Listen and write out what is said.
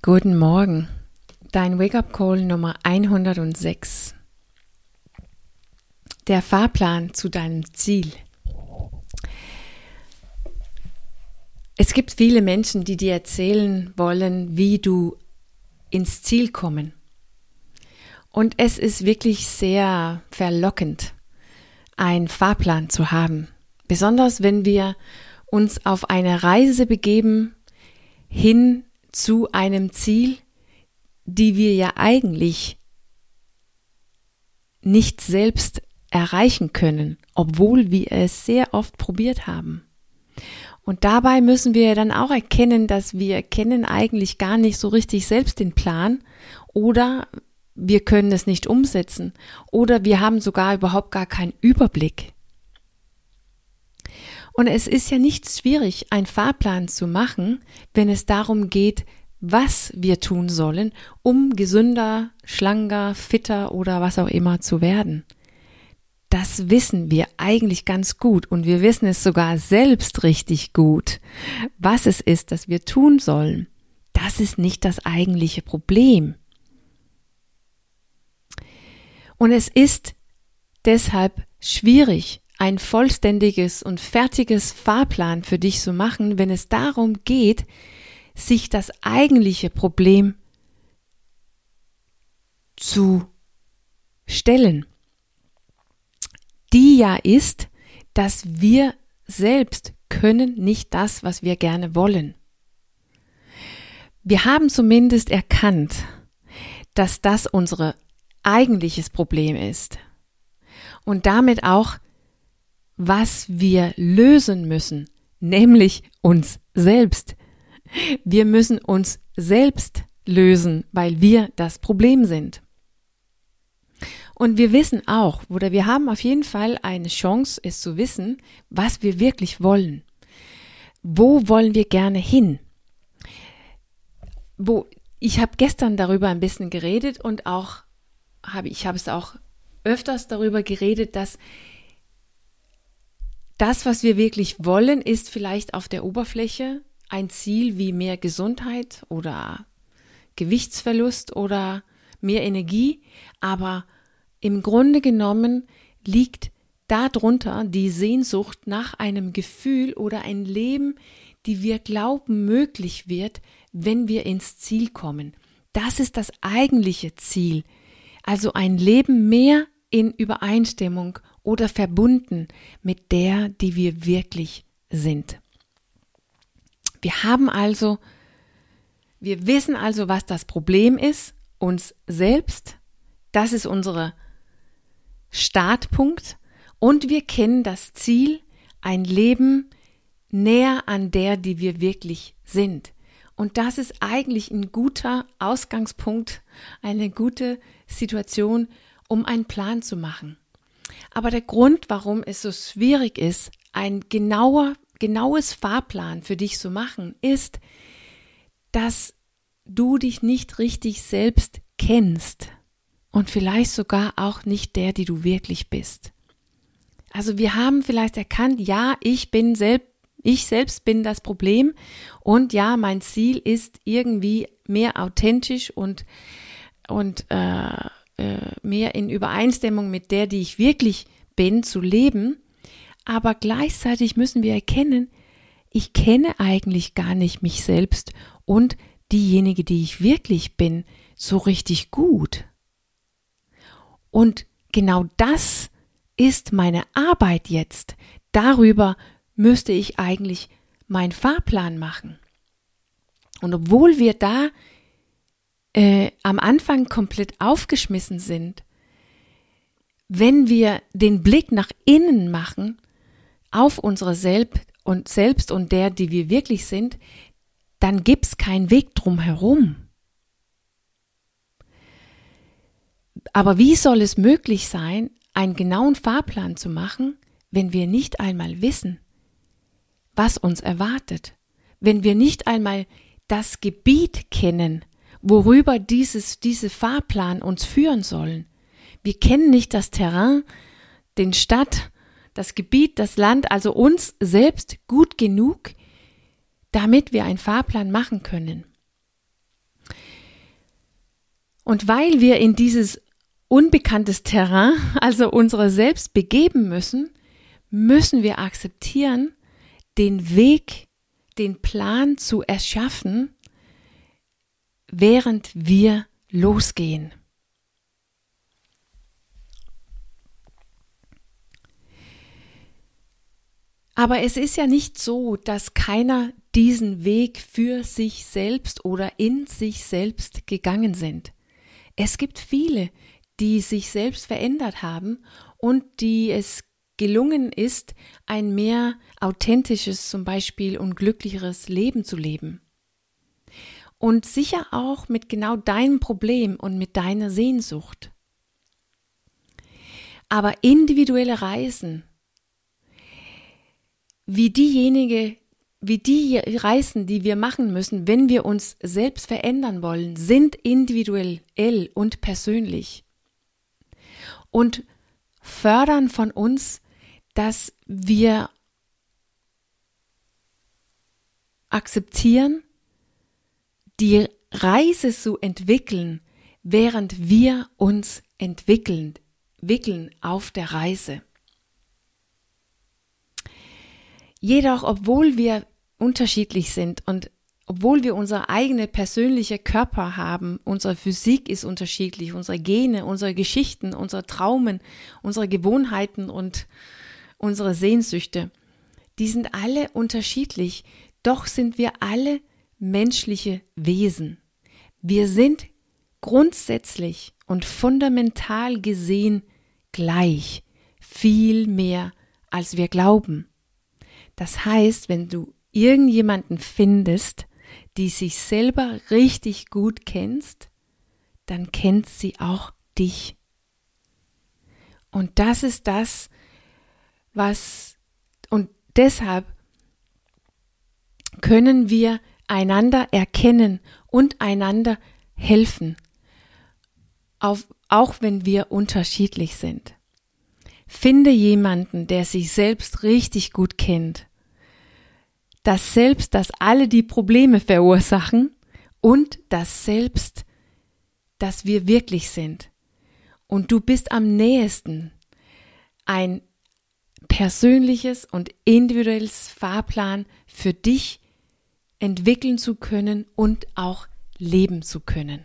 Guten Morgen, dein Wake-up-Call Nummer 106. Der Fahrplan zu deinem Ziel. Es gibt viele Menschen, die dir erzählen wollen, wie du ins Ziel kommen. Und es ist wirklich sehr verlockend, einen Fahrplan zu haben. Besonders wenn wir uns auf eine Reise begeben hin zu einem Ziel, die wir ja eigentlich nicht selbst erreichen können, obwohl wir es sehr oft probiert haben. Und dabei müssen wir dann auch erkennen, dass wir kennen eigentlich gar nicht so richtig selbst den Plan oder wir können es nicht umsetzen oder wir haben sogar überhaupt gar keinen Überblick. Und es ist ja nicht schwierig, einen Fahrplan zu machen, wenn es darum geht, was wir tun sollen, um gesünder, schlanker, fitter oder was auch immer zu werden. Das wissen wir eigentlich ganz gut und wir wissen es sogar selbst richtig gut, was es ist, das wir tun sollen. Das ist nicht das eigentliche Problem. Und es ist deshalb schwierig, ein vollständiges und fertiges Fahrplan für dich zu machen, wenn es darum geht, sich das eigentliche Problem zu stellen. Die ja ist, dass wir selbst können nicht das, was wir gerne wollen. Wir haben zumindest erkannt, dass das unser eigentliches Problem ist und damit auch was wir lösen müssen, nämlich uns selbst. Wir müssen uns selbst lösen, weil wir das Problem sind. Und wir wissen auch, oder wir haben auf jeden Fall eine Chance, es zu wissen, was wir wirklich wollen. Wo wollen wir gerne hin? Wo, ich habe gestern darüber ein bisschen geredet und auch habe ich habe es auch öfters darüber geredet, dass das, was wir wirklich wollen, ist vielleicht auf der Oberfläche ein Ziel wie mehr Gesundheit oder Gewichtsverlust oder mehr Energie, aber im Grunde genommen liegt darunter die Sehnsucht nach einem Gefühl oder ein Leben, die wir glauben möglich wird, wenn wir ins Ziel kommen. Das ist das eigentliche Ziel. Also ein Leben mehr in Übereinstimmung oder verbunden mit der, die wir wirklich sind. Wir haben also, wir wissen also, was das Problem ist, uns selbst. Das ist unser Startpunkt. Und wir kennen das Ziel, ein Leben näher an der, die wir wirklich sind. Und das ist eigentlich ein guter Ausgangspunkt, eine gute Situation, um einen Plan zu machen. Aber der Grund, warum es so schwierig ist, ein genauer, genaues Fahrplan für dich zu machen, ist, dass du dich nicht richtig selbst kennst und vielleicht sogar auch nicht der, die du wirklich bist. Also wir haben vielleicht erkannt, ja, ich bin selbst, ich selbst bin das Problem und ja, mein Ziel ist irgendwie mehr authentisch und und äh, äh, mehr in Übereinstimmung mit der, die ich wirklich bin, zu leben. Aber gleichzeitig müssen wir erkennen, ich kenne eigentlich gar nicht mich selbst und diejenige, die ich wirklich bin, so richtig gut. Und genau das ist meine Arbeit jetzt. Darüber müsste ich eigentlich meinen Fahrplan machen. Und obwohl wir da äh, am Anfang komplett aufgeschmissen sind, wenn wir den Blick nach innen machen, auf unsere Selbst und Selbst und der, die wir wirklich sind, dann gibt's keinen Weg drum herum. Aber wie soll es möglich sein, einen genauen Fahrplan zu machen, wenn wir nicht einmal wissen, was uns erwartet, wenn wir nicht einmal das Gebiet kennen, worüber dieses, diese Fahrplan uns führen sollen. Wir kennen nicht das Terrain, den Stadt, das Gebiet, das Land, also uns selbst gut genug, damit wir einen Fahrplan machen können. Und weil wir in dieses unbekanntes Terrain, also unsere selbst begeben müssen, müssen wir akzeptieren, den Weg, den Plan zu erschaffen, während wir losgehen. Aber es ist ja nicht so, dass keiner diesen Weg für sich selbst oder in sich selbst gegangen sind. Es gibt viele, die sich selbst verändert haben und die es gelungen ist, ein mehr authentisches zum Beispiel und glücklicheres Leben zu leben. Und sicher auch mit genau deinem Problem und mit deiner Sehnsucht. Aber individuelle Reisen, wie diejenige, wie die Reisen, die wir machen müssen, wenn wir uns selbst verändern wollen, sind individuell und persönlich und fördern von uns, dass wir akzeptieren, die Reise zu entwickeln, während wir uns entwickeln, entwickeln auf der Reise. Jedoch, obwohl wir unterschiedlich sind und obwohl wir unser eigene persönliche Körper haben, unsere Physik ist unterschiedlich, unsere Gene, unsere Geschichten, unsere Traumen, unsere Gewohnheiten und unsere Sehnsüchte, die sind alle unterschiedlich, doch sind wir alle menschliche Wesen. Wir sind grundsätzlich und fundamental gesehen gleich, viel mehr als wir glauben. Das heißt, wenn du irgendjemanden findest, die sich selber richtig gut kennst, dann kennt sie auch dich. Und das ist das, was, und deshalb können wir einander erkennen und einander helfen, auf, auch wenn wir unterschiedlich sind. Finde jemanden, der sich selbst richtig gut kennt das Selbst, das alle die Probleme verursachen und das Selbst, das wir wirklich sind. Und du bist am nähesten ein persönliches und individuelles Fahrplan für dich entwickeln zu können und auch leben zu können.